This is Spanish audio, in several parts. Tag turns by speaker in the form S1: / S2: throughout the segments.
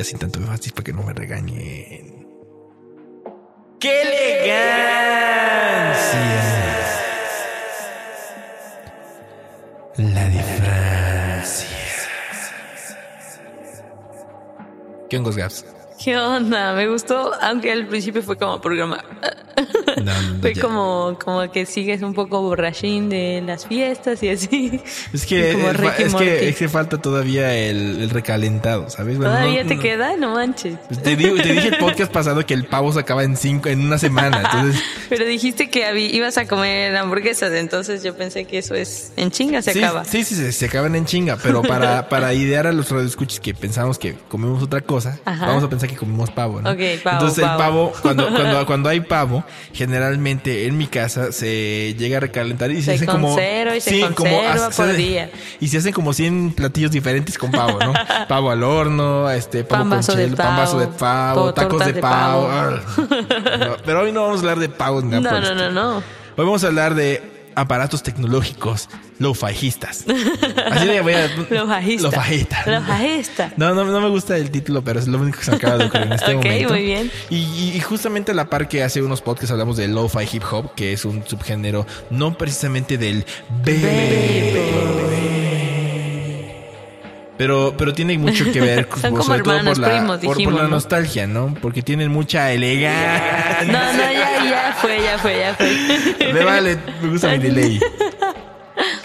S1: Ya sin tanto énfasis para que no me regañen. ¡Qué elegancia! La de Francia. ¿Qué hongos, Gaps?
S2: ¿Qué onda? Me gustó, aunque al principio fue como programa.
S1: No, no,
S2: Fue
S1: ya.
S2: como, como que sigues un poco borrachín de las fiestas y así.
S1: Es que,
S2: como
S1: es,
S2: Morty.
S1: que, es que falta todavía el, el recalentado, ¿sabes? Bueno,
S2: ¿Todavía
S1: no-
S2: te queda? No manches.
S1: Te, digo, te dije el podcast pasado que el pavo se acaba en cinco, en una semana. Entonces,
S2: Pero dijiste que ibas a comer hamburguesas, entonces yo pensé que eso es en chinga se
S1: sí,
S2: acaba.
S1: Sí, sí, se, se acaban en chinga. Pero para, para idear a los radioescuchas que pensamos que comemos otra cosa,
S2: Ajá.
S1: vamos a pensar que comemos pavo, ¿no?
S2: Ok, pavo,
S1: Entonces el
S2: pavo.
S1: pavo, cuando, cuando, cuando hay pavo, generalmente en mi casa se llega a recalentar y se,
S2: Se
S1: hace como.
S2: y se
S1: sí, como
S2: conserva
S1: hace-
S2: por día.
S1: Y se hacen como 100 platillos diferentes con pavo, ¿no? pavo al horno, este, pavo
S2: Pan
S1: con chelo, pan vaso de
S2: pavo,
S1: pavo,
S2: pavo,
S1: tacos de
S2: de
S1: pavo.
S2: pavo.
S1: Ah. No, pero hoy no vamos a hablar de pavos ni nada
S2: No, no, no, no.
S1: Hoy vamos a hablar de aparatos tecnológicos low-fajistas. Así le voy a...
S2: Lo bajista.
S1: Lo fajista.
S2: Lo bajista.
S1: No, no, no me gusta el título, pero es lo único que se acaba de ocurrir en este
S2: Ok,
S1: momento.
S2: muy bien.
S1: Y, justamente a la par que hace unos podcasts hablamos de lo-fi hip hop, que es un subgénero no precisamente del pero, pero tiene mucho que ver
S2: Son como
S1: sobre todo
S2: hermanos,
S1: por la,
S2: primos,
S1: por- por
S2: dijimos,
S1: la
S2: ¿no?
S1: nostalgia, ¿no? Porque tienen mucha elegancia.
S2: No, no, ya, ya fue, ya fue, ya fue.
S1: Me vale, me gusta mi delay.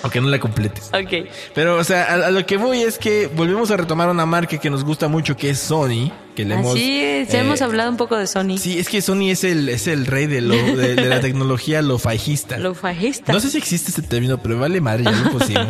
S1: Aunque no la completes.
S2: Ok.
S1: Pero, o sea, a, a lo que voy es que volvemos a retomar una marca que nos gusta mucho, que es Sony. Que le hemos,
S2: Así es, ya
S1: eh,
S2: hemos hablado un poco de Sony.
S1: Sí, es que Sony es el, es el rey de, lo, de, de la tecnología lo-fajista.
S2: Lo fajista.
S1: No sé si existe este término, pero vale madre, ya lo pusimos.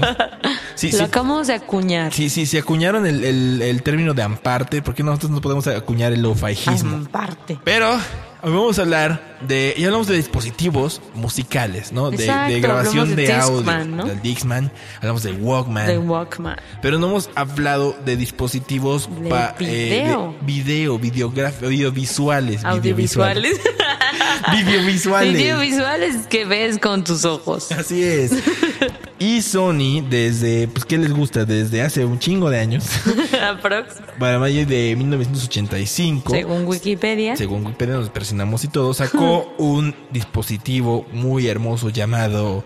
S1: Sí,
S2: Lo
S1: sí,
S2: acabamos de acuñar.
S1: sí, sí, se acuñaron el, el, el término de amparte, ¿por qué nosotros no podemos acuñar el lo-fajismo?
S2: Parte.
S1: Pero hoy vamos a hablar de, ya hablamos de dispositivos musicales, ¿no? De,
S2: Exacto,
S1: de grabación de,
S2: de
S1: audio,
S2: Discman, ¿no?
S1: del Dixman, hablamos del Walkman,
S2: De Walkman.
S1: pero no hemos hablado de dispositivos
S2: De
S1: pa-
S2: video.
S1: de video, videografía, audiovisuales,
S2: Audiovisuales.
S1: videovisuales.
S2: Videovisuales que ves con tus ojos.
S1: Así es. Y Sony, desde, pues, ¿qué les gusta? Desde hace un chingo de años,
S2: Aprox.
S1: para mayo de 1985,
S2: Según Wikipedia.
S1: según Wikipedia nos presionamos y todo, sacó un dispositivo muy hermoso llamado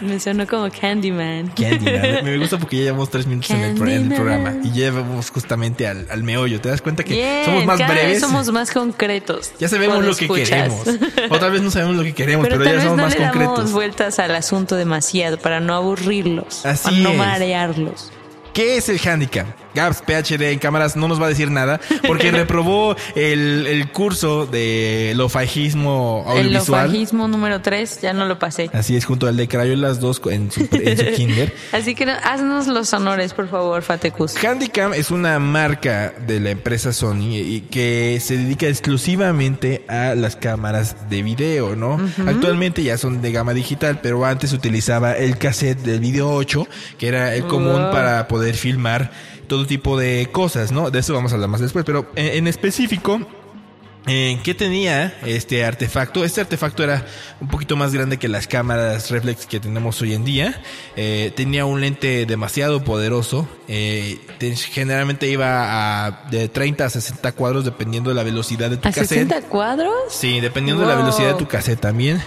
S2: Me sonó como Candyman.
S1: Candyman. Me gusta porque ya llevamos tres minutos en el, en programa y ya vamos justamente al, al meollo. ¿Te das cuenta que
S2: Bien,
S1: somos más
S2: cada vez
S1: breves?
S2: somos más concretos.
S1: Ya sabemos lo que queremos. Otra vez no sabemos lo que queremos, pero,
S2: Pero,
S1: ya somos
S2: no
S1: más
S2: le damos
S1: concretos.
S2: vueltas al asunto demasiado para no aburrirlos.
S1: Así
S2: para no
S1: es.
S2: marearlos.
S1: ¿Qué es el handicap? Gaps PhD en cámaras no nos va a decir nada porque reprobó el, el curso de lofajismo
S2: El
S1: audiovisual.
S2: lofajismo número 3 ya no lo pasé.
S1: Así es, junto al de Crayolas 2 en su, en su kinder.
S2: Así que no- haznos los honores, por favor, Fatecus.
S1: Handicam es una marca de la empresa Sony y que se dedica exclusivamente a las cámaras de video, ¿no? Actualmente ya son de gama digital, pero antes utilizaba el cassette del video 8, que era el común
S2: Wow.
S1: para poder filmar todo tipo de cosas, ¿no? De eso vamos a hablar más después, pero en, en específico... Eh, ¿Qué tenía este artefacto? Este artefacto era un poquito más grande que las cámaras reflex que tenemos hoy en día. Eh, tenía un lente demasiado poderoso. Eh, te- generalmente iba a de 30 a 60 cuadros dependiendo de la velocidad de tu
S2: ¿A
S1: cassette.
S2: 60 cuadros?
S1: Sí, dependiendo de la velocidad de tu cassette también.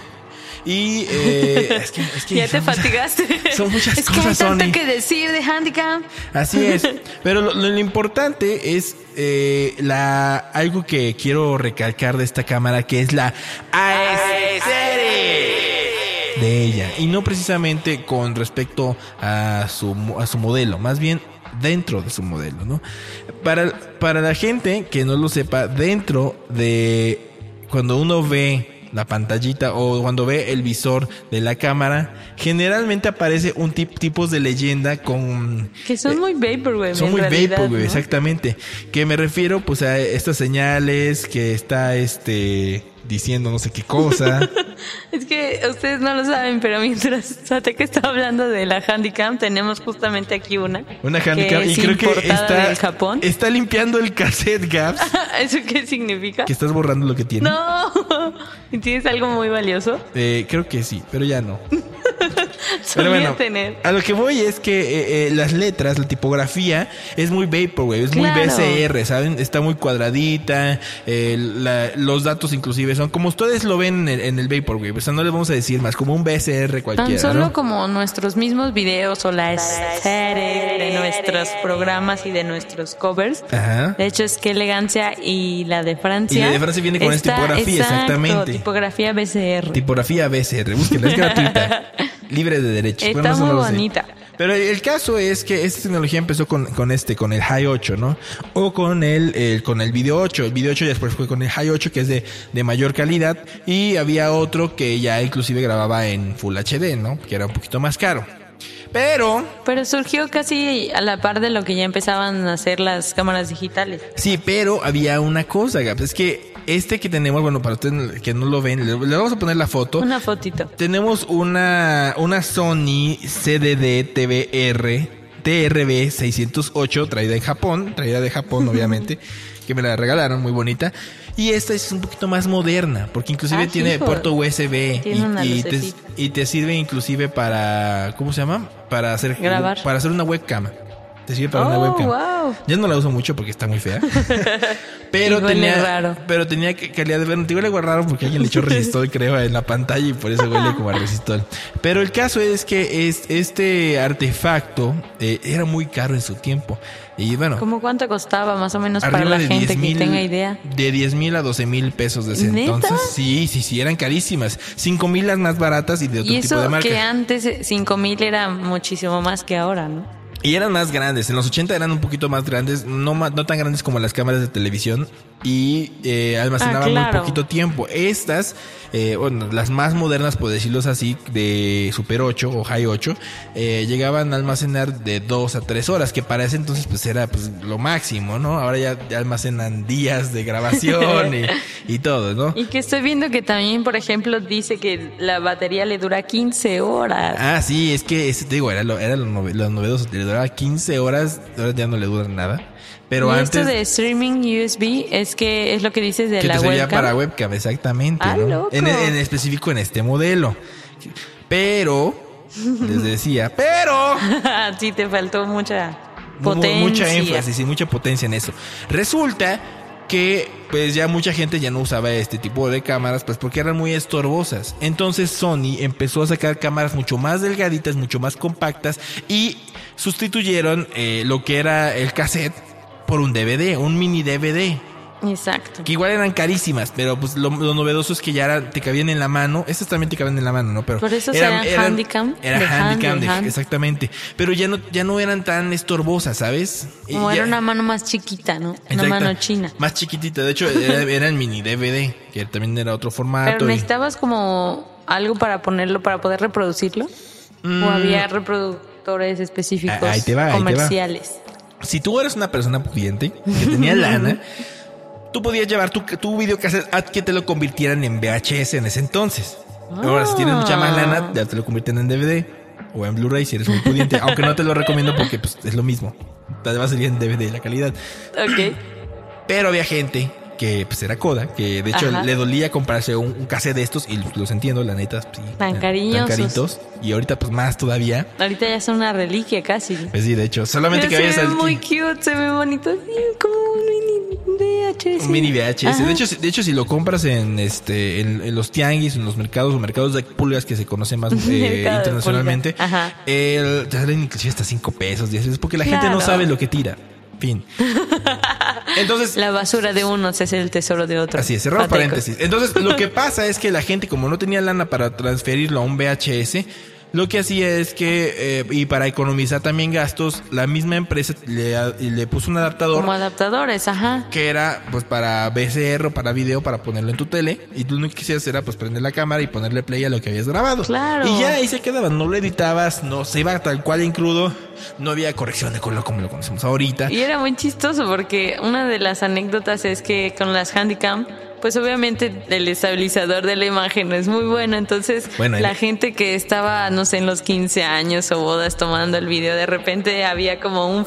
S1: Y eh, es que, es que
S2: Ya te
S1: muchas-
S2: fatigaste.
S1: son muchas
S2: es que
S1: cosas,
S2: hay tanto
S1: Sony.
S2: que decir de handicap.
S1: Así es. Pero lo, lo importante es eh, la algo que quiero recalcar de esta cámara, que es la AS serie de ella. Y no precisamente con respecto a su, a su modelo, más bien dentro de su modelo, ¿no? Para, para la gente que no lo sepa, dentro de cuando uno ve la pantallita o cuando ve el visor de la cámara, generalmente aparece un tip, tipos de leyenda con...
S2: Que son muy vaporwave.
S1: Son
S2: en
S1: muy
S2: realidad,
S1: vaporwave,
S2: ¿no?
S1: exactamente. Que me refiero pues a estas señales que está este diciendo no sé qué cosa.
S2: Es que ustedes no lo saben, pero mientras Satek está hablando de la Handicam, tenemos justamente aquí una.
S1: Una handicap
S2: que
S1: y creo que está
S2: Japón.
S1: está limpiando el cassette Gaps,
S2: ¿Eso qué significa?
S1: que estás borrando lo que tiene.
S2: No. ¿Y tienes algo muy valioso?
S1: Eh, creo que sí, pero ya no.
S2: Solía
S1: Pero bueno,
S2: tener.
S1: a lo que voy es que eh, eh, las letras, la tipografía es muy vaporwave, es muy
S2: Claro.
S1: BCR, ¿saben? Está muy cuadradita, eh, la- los datos inclusive son como ustedes lo ven en el, en el vaporwave, o sea, no les vamos a decir más, como un BCR
S2: Tan
S1: cualquiera,
S2: solo
S1: ¿no?
S2: como nuestros mismos videos o la estética de nuestros programas y de nuestros covers.
S1: Ajá.
S2: De hecho, es que elegancia y la de Francia.
S1: Y la de Francia viene con esta tipografía,
S2: exacto,
S1: exactamente.
S2: Tipografía BCR.
S1: Tipografía BCR, búsquenla, es gratuita, libre de derechos.
S2: Está muy bonita.
S1: Pero el caso es que esta tecnología empezó con, con este, con el High 8, ¿no? O con el, el- con el Video 8. El Video 8 después fue con el High 8, que es de, de mayor calidad. Y había otro que ya inclusive grababa en Full HD, ¿no? Que era un poquito más caro. Pero,
S2: Pero surgió casi a la par de lo que ya empezaban a hacer las cámaras digitales.
S1: sí, pero había una cosa, Gaps. Es que este que tenemos, bueno, para ustedes que no lo ven, le, le vamos a poner la foto.
S2: Una fotito.
S1: Tenemos una, una Sony CDD TVR TRB 608 traída en Japón, traída de Japón obviamente, que me la regalaron, muy bonita. Y esta es un poquito más moderna, porque inclusive
S2: Ah,
S1: tiene
S2: hijo.
S1: puerto USB
S2: Tiene
S1: y, y te, y te sirve inclusive para, ¿cómo se llama? Para hacer
S2: Grabar.
S1: para hacer una webcam. Te sirve para una
S2: Oh,
S1: webcam.
S2: wow.
S1: Ya no la uso mucho porque está muy fea. Pero
S2: Y
S1: tenía,
S2: raro.
S1: pero tenía que- calidad de ver. Te huele raro porque alguien le echó resistol, creo, en la pantalla y por eso huele como a resistol. Pero el caso es que es, este artefacto eh, era muy caro en su tiempo. Y bueno,
S2: ¿Cómo cuánto costaba más o menos para la gente
S1: 10
S2: que
S1: mil.
S2: tenga idea?
S1: De 10 mil a 12 mil pesos de ese
S2: ¿Neta?
S1: entonces. Sí, sí, sí, eran carísimas. 5 mil las más baratas y de otro
S2: Y
S1: tipo de
S2: eso
S1: marca.
S2: que antes 5000 era muchísimo más que ahora, ¿no?
S1: Y eran más grandes. En los 80 eran un poquito más grandes, no, no tan grandes como las cámaras de televisión y eh, almacenaban
S2: Ah, claro.
S1: muy poquito tiempo. Estas, eh, bueno, las más modernas, por decirlo así, de Super 8 o High 8, eh, llegaban a almacenar de 2 a 3 horas, que para ese entonces pues era pues lo máximo, ¿no? Ahora ya, ya almacenan días de grabación y, y todo, ¿no?
S2: Y que estoy viendo que también, por ejemplo, dice que la batería le dura 15 horas.
S1: Ah, sí, es que ese, te digo, era lo, era lo, nove- lo novedoso. Duraba 15 horas, ahora ya no le dura nada. Pero
S2: y
S1: antes.
S2: esto de streaming USB es que es lo que dices de
S1: que
S2: la
S1: te
S2: webcam.
S1: para webcam, exactamente.
S2: Ah,
S1: ¿no?
S2: loco.
S1: En, en específico en este modelo. Pero, les decía, pero.
S2: sí, te faltó mucha
S1: mu-
S2: potencia.
S1: Mucha énfasis y mucha potencia en eso. Resulta que pues ya mucha gente ya no usaba este tipo de cámaras pues porque eran muy estorbosas. Entonces Sony empezó a sacar cámaras mucho más delgaditas, mucho más compactas y sustituyeron eh, lo que era el cassette por un DVD, un mini DVD.
S2: Exacto.
S1: Que igual eran carísimas, pero pues lo, lo novedoso es que ya era- te cabían en la mano. Estas también te cabían en la mano, ¿no? Pero
S2: Por eso serán handicam,
S1: Era
S2: de hand,
S1: handicam,
S2: de
S1: de-
S2: hand.
S1: exactamente. Pero ya no, ya no eran tan estorbosas, ¿sabes?
S2: Como
S1: ya-
S2: era una mano más chiquita, ¿no? Una mano china.
S1: Más chiquitita. De hecho, era, era el mini DVD, que también era otro formato.
S2: Pero
S1: y-
S2: necesitabas como algo para ponerlo, para poder reproducirlo.
S1: Mm.
S2: O había reproductores específicos
S1: Ah, ahí te va, ahí te va.
S2: comerciales.
S1: Si tú eres una persona pudiente, que tenía lana, tú podías llevar tu, tu videocassette a que te lo convirtieran en VHS en ese entonces. Ahora, si tienes mucha más lana, ya te lo convierten en DVD o en Blu-ray si eres muy pudiente. aunque no te lo recomiendo porque pues, es lo mismo. Además sería en DVD la calidad.
S2: Ok.
S1: Pero había gente que pues era coda, que de hecho
S2: Ajá.
S1: le dolía comprarse un, un cassette de estos y los entiendo, la neta. sí,
S2: Tan cariñosos.
S1: Tan caritos. Y ahorita pues más todavía.
S2: Ahorita ya son una reliquia casi.
S1: Pues sí, de hecho, solamente
S2: Pero
S1: que vayas
S2: se ve
S1: al...
S2: muy cute, se ve bonito. Como VHS.
S1: Un mini VHS. De hecho, si- de hecho, si lo compras en este, en, en los tianguis, en los mercados o mercados de pulgas que se conocen más eh, internacionalmente, el- te salen inclusive hasta 5 pesos, 10 pesos, porque la gente no sabe lo que tira. Fin. Entonces,
S2: La basura de unos es el tesoro de otros.
S1: Así es, cerramos paréntesis. Entonces, lo que pasa es que la gente, como no tenía lana para transferirlo a un VHS, lo que hacía es que, eh, y para economizar también gastos, la misma empresa le, le puso un adaptador.
S2: Como adaptadores, ajá.
S1: Que era pues para VCR o para video, para ponerlo en tu tele. Y tú lo que quisieras era pues prender la cámara y ponerle play a lo que habías grabado.
S2: Claro.
S1: Y ya ahí se quedaba, no lo editabas, no se iba tal cual en crudo, no había corrección de color como lo conocemos ahorita.
S2: Y era muy chistoso porque una de las anécdotas es que con las Handycam pues obviamente el estabilizador de la imagen es muy bueno, entonces la gente que estaba, no sé, en los 15 años o bodas tomando el video, de repente había como un,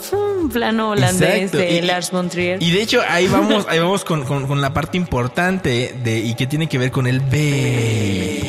S2: plano holandés de Lars von Trier.
S1: Y de hecho ahí vamos, ahí vamos con, con, la parte importante de y que tiene que ver con el B.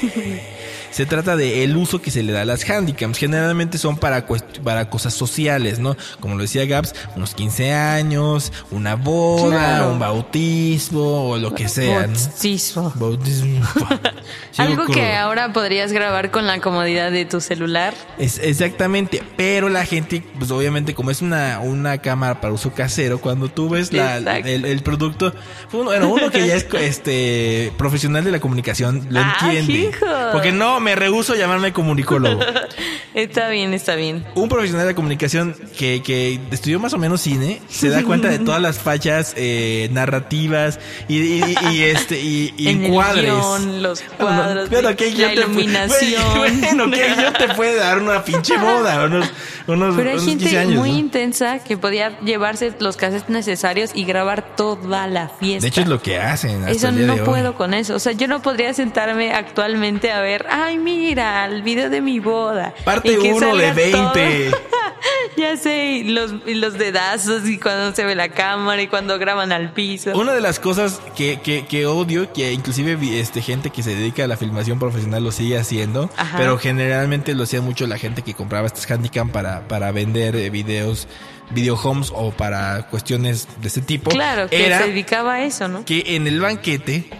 S1: Se trata de el uso que se le da a las handicaps. Generalmente son para, para cosas sociales, ¿no? Como lo decía Gaps, unos 15 años, una boda, un bautismo o lo que sea.
S2: Bautismo. Bautismo. Algo que ahora podrías grabar con la comodidad de tu celular.
S1: Es, exactamente, pero la gente, pues obviamente como es una, una cámara para uso casero, cuando tú ves la, el, producto, bueno, uno que ya es este profesional de la comunicación lo ah, entiende. Porque no, me rehuso a llamarme comunicólogo.
S2: está bien, está bien.
S1: Un profesional de comunicación que, que estudió más o menos cine se da cuenta de todas las fachas eh, narrativas y, este y, y encuadres.
S2: los cuadros,
S1: que
S2: la iluminación.
S1: bueno, que yo te puede dar una pinche boda, unos, unos,
S2: pero hay gente muy
S1: ¿no?
S2: intensa que podía llevarse los cassettes necesarios y grabar toda la fiesta.
S1: De hecho es lo que hacen. Hasta
S2: eso
S1: el día
S2: no
S1: de
S2: puedo con eso. O sea, yo no podría sentarme actualmente a ver, ay, mira, el video de mi boda.
S1: Parte 1 de 20.
S2: ya sé, y los, los dedazos y cuando se ve la cámara y cuando graban al piso.
S1: Una de las cosas que, que, que odio, que inclusive este, gente que se dedica a la filmación profesional lo sigue haciendo, pero generalmente lo hacía mucho la gente que compraba estas Handycam para, para vender eh, videos video homes o para cuestiones de ese tipo.
S2: Claro, que se dedicaba a eso, ¿no?
S1: Que en el banquete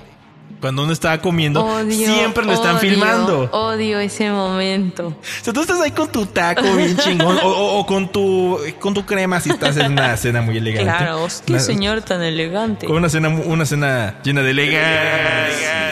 S1: cuando uno estaba comiendo, siempre lo están filmando.
S2: Odio ese momento.
S1: O sea, tú estás ahí con tu taco bien chingón o, con tu con tu crema si estás en una cena muy elegante.
S2: Claro, qué señor tan elegante.
S1: Con una cena una cena llena de elegancia.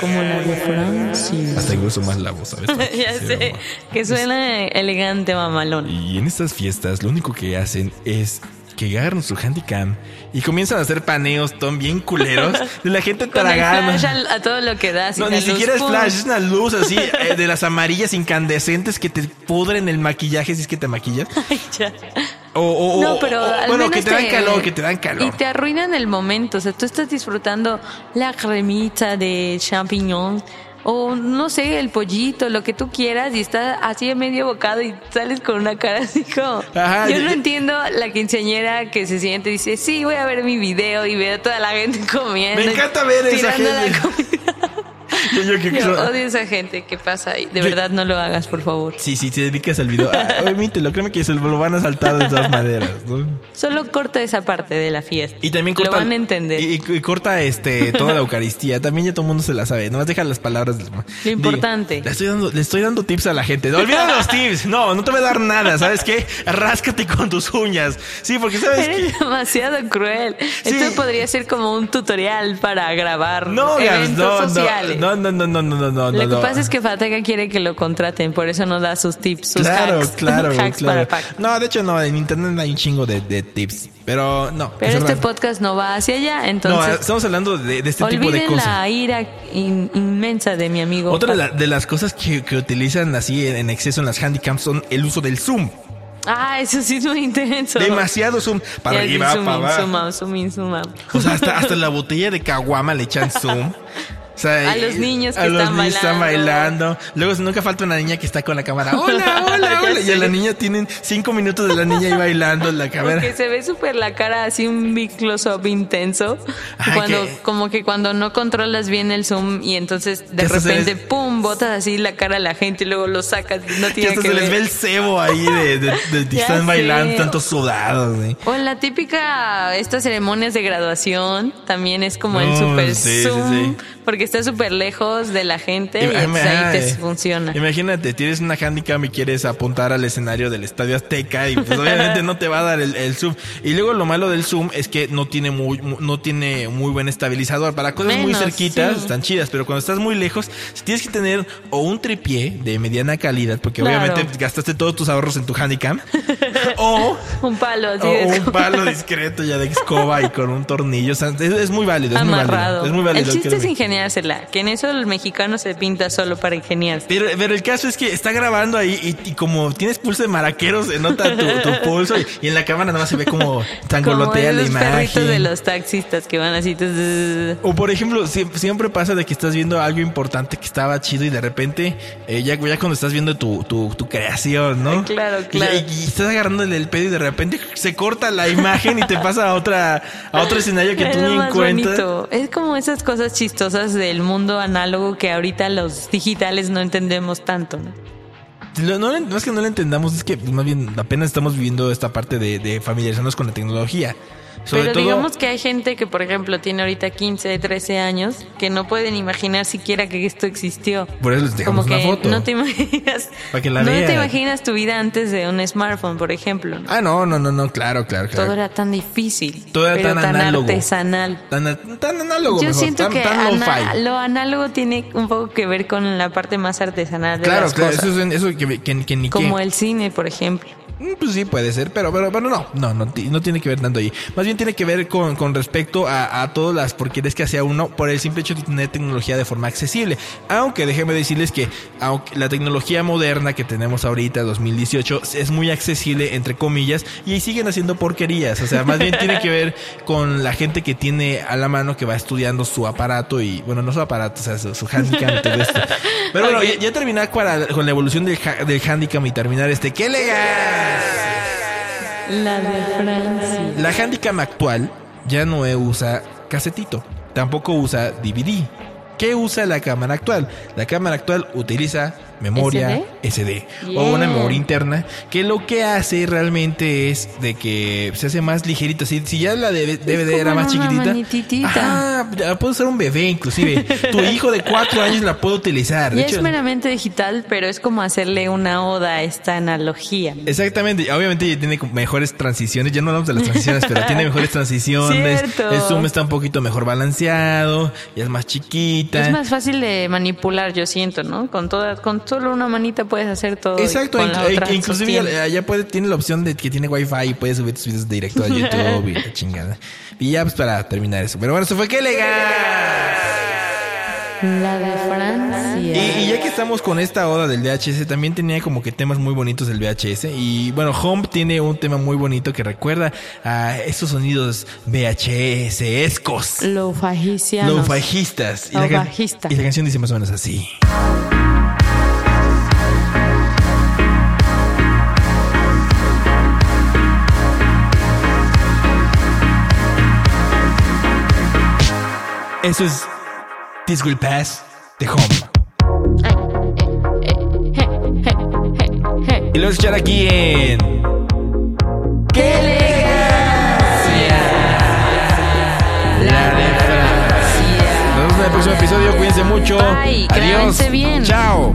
S2: Como la de Francia.
S1: Hasta incluso más la voz, ¿sabes?
S2: ya sé, que suena elegante mamalón.
S1: Y en estas fiestas lo único que hacen es que agarran su handicam y comienzan a hacer paneos ton bien culeros de la gente tragando.
S2: a todo lo que da.
S1: No, ni siquiera es flash, es una luz así eh, de las amarillas incandescentes que te pudren el maquillaje si es que te maquillas.
S2: Ay, ya.
S1: O,
S2: no, pero
S1: bueno, que te, dan calor, que te dan calor.
S2: Y te arruinan el momento. O sea, tú estás disfrutando la cremita de champiñón o no sé, el pollito, lo que tú quieras, y está así de medio bocado y sales con una cara así como. yo no entiendo la quinceañera que se siente y dice, sí, voy a ver mi video y veo a toda la gente comiendo.
S1: Me encanta ver esa gente.
S2: Yo, odio a esa gente que pasa ahí. De verdad, no lo hagas, por favor.
S1: Sí, sí, te dedicas al video. Ah, lo créeme que se lo van a saltar de todas maneras.
S2: Solo corta esa parte de la fiesta.
S1: Y también corta.
S2: Lo van a entender.
S1: Y, corta este, toda la Eucaristía. También ya todo el mundo se la sabe. Nomás deja las palabras.
S2: Lo importante.
S1: le, estoy dando, le estoy dando tips a la gente. No olviden los tips. No, no te voy a dar nada. ¿Sabes qué? Ráscate con tus uñas. Sí, porque sabes
S2: Eres demasiado cruel. Esto podría ser como un tutorial para grabar
S1: no,
S2: eventos sociales.
S1: No, no, no, no, no, no, no.
S2: Lo que pasa es que Fatega quiere que lo contraten, por eso no da sus tips, sus
S1: claro,
S2: hacks.
S1: Claro,
S2: hacks
S1: claro.
S2: para
S1: No, de hecho no, en internet hay un chingo de, de tips, pero no.
S2: Pero este podcast no va hacia allá, entonces.
S1: No, estamos hablando de, de este tipo de cosas.
S2: la ira inmensa de mi amigo.
S1: Otra de, la, de, las cosas que, que utilizan así en, en exceso en las handicaps son el uso del zoom.
S2: Ah, eso sí es muy intenso.
S1: Demasiado zoom. Para arriba,
S2: zoom
S1: para abajo.
S2: Zoom out, zoom zoom out.
S1: O sea, hasta, hasta la botella de caguama le echan zoom. Sea,
S2: a los niños que
S1: a los
S2: están,
S1: niños
S2: bailando.
S1: están bailando. Luego nunca falta una niña que está con la cámara. Hola, hola, hola. Y a la niña tienen cinco minutos de la niña ahí bailando en la cámara.
S2: Porque se ve súper la cara así un big close-up intenso.
S1: Ah,
S2: cuando,
S1: que-
S2: como que cuando no controlas bien el zoom y entonces de
S1: Que
S2: repente,
S1: les-
S2: pum, botas así la cara a la gente y luego lo sacas. No
S1: Que
S2: tiene
S1: hasta
S2: que
S1: se
S2: ver.
S1: les ve el cebo ahí de, de, de- de- están bailando,
S2: sé.
S1: tantos sudados. güey.
S2: O en la típica, estas ceremonias de graduación, también es como el
S1: No,
S2: super
S1: sí, sí,
S2: zoom,
S1: sí.
S2: porque está súper lejos de la gente y
S1: Ima-
S2: entonces ahí te funciona.
S1: Imagínate, tienes una handicam y quieres apuntar al escenario del Estadio Azteca y pues obviamente no te va a dar el, el zoom. Y luego lo malo del zoom es que no tiene muy, mu- no tiene muy buen estabilizador. Para cosas muy cerquitas
S2: sí.
S1: están chidas, pero cuando estás muy lejos tienes que tener o un tripié de mediana calidad, porque
S2: Claro.
S1: obviamente gastaste todos tus ahorros en tu handicam, o
S2: Un palo
S1: o un palo discreto ya de escoba y con un tornillo. O sea, es, es muy válido, es muy válido. Es muy válido.
S2: el chiste es
S1: créeme.
S2: Que en eso el mexicano se pinta solo para ingeniarse.
S1: Pero, pero el caso es que está grabando ahí y, y como tienes pulso de maraquero, se nota tu, tu pulso y, y en la cámara nada más se ve como
S2: Como
S1: tangolotea la
S2: esos perritos de
S1: imagen.
S2: los taxistas que van así.
S1: O por ejemplo, sie- siempre pasa de que estás viendo algo importante que estaba chido y de repente, eh, ya, ya cuando estás viendo tu, tu, tu creación, ¿no?
S2: Claro, claro.
S1: Y, y estás agarrándole el pedo y de repente se corta la imagen y te pasa a otra, a otro escenario que
S2: es
S1: tú ni en cuenta.
S2: Es como esas cosas chistosas del mundo análogo que ahorita los digitales no entendemos tanto. ¿no?
S1: No, es que no lo entendamos, es que más bien apenas estamos viviendo esta parte de familiarizarnos con la tecnología. Sobre
S2: Pero
S1: todo,
S2: digamos que hay gente que, por ejemplo, tiene ahorita 15, 13 años, que no pueden imaginar siquiera que esto existió.
S1: por eso les dejamos
S2: Como
S1: una
S2: que
S1: foto.
S2: no te imaginas.
S1: Para que la
S2: no te imaginas tu vida antes de un smartphone, por ejemplo. ¿no?
S1: Ah, no, no, no, no, claro, claro, claro.
S2: Todo era tan difícil.
S1: Todo era
S2: pero
S1: tan
S2: tan,
S1: análogo.
S2: artesanal.
S1: Tan, tan análogo,
S2: Yo
S1: mejor,
S2: siento
S1: tan,
S2: que
S1: tan
S2: ana- lo análogo tiene un poco que ver con la parte más artesanal de
S1: Claro,
S2: las
S1: claro,
S2: cosas.
S1: eso, es, eso que, que, que ni
S2: Como el cine, por ejemplo.
S1: Mm, Pues sí, puede ser, pero, pero, pero no, no, no, no tiene que ver tanto ahí. Más bien tiene que ver con, con respecto a, a todas las porquerías que hacía uno por el simple hecho de tener tecnología de forma accesible. Aunque déjeme decirles que aunque la tecnología moderna que tenemos ahorita, 2018, es muy accesible, entre comillas, y ahí siguen haciendo porquerías. O sea, más bien tiene que ver con la gente que tiene a la mano que va estudiando su aparato y, bueno, no su aparato, o sea, su, su handicap y todo esto. Pero bueno, ya, ya terminar para- con la evolución del, ha- del handicap y terminar este, ¡qué legal!
S2: La de Francia.
S1: La Handicam actual ya no usa casetito, tampoco usa DVD. ¿Qué usa la cámara actual? La cámara actual utiliza memoria SD, o una memoria interna que lo que hace realmente es de que se hace más ligerita. Si, si ya la de DVD era más chiquitita, ajá, ya puede usar un bebé inclusive. tu hijo de cuatro años la puede utilizar. De hecho,
S2: es meramente digital, pero es como hacerle una oda a esta analogía.
S1: Exactamente, obviamente ya tiene mejores transiciones, ya no hablamos de las transiciones, pero tiene mejores transiciones,
S2: Cierto.
S1: el zoom está un poquito mejor balanceado, ya es más chiquita.
S2: Es más fácil de manipular, yo siento, ¿no? Con toda, con solo una manita puedes hacer todo.
S1: Exacto,
S2: con la otra
S1: inc- inclusive puede, tiene la opción de que tiene wifi y puede subir tus videos directo a YouTube y la chingada. Y ya pues para terminar eso. Pero bueno, eso fue que legal.
S2: La de Francia.
S1: Y, y ya que estamos con esta oda del VHS, también tenía como que temas muy bonitos del VHS. Y bueno, Home tiene un tema muy bonito que recuerda a esos sonidos VHS escos.
S2: Lo fajicianos.
S1: Los bajistas. Y, la y la canción dice más o menos así. Eso es This Will Pass de Home. Y lo vas a escuchar aquí en...
S2: ¡Qué elegancia! La de Francia.
S1: Nos vemos en el próximo episodio. Cuídense mucho.
S2: Bye,
S1: Adiós.
S2: bien.
S1: Chao.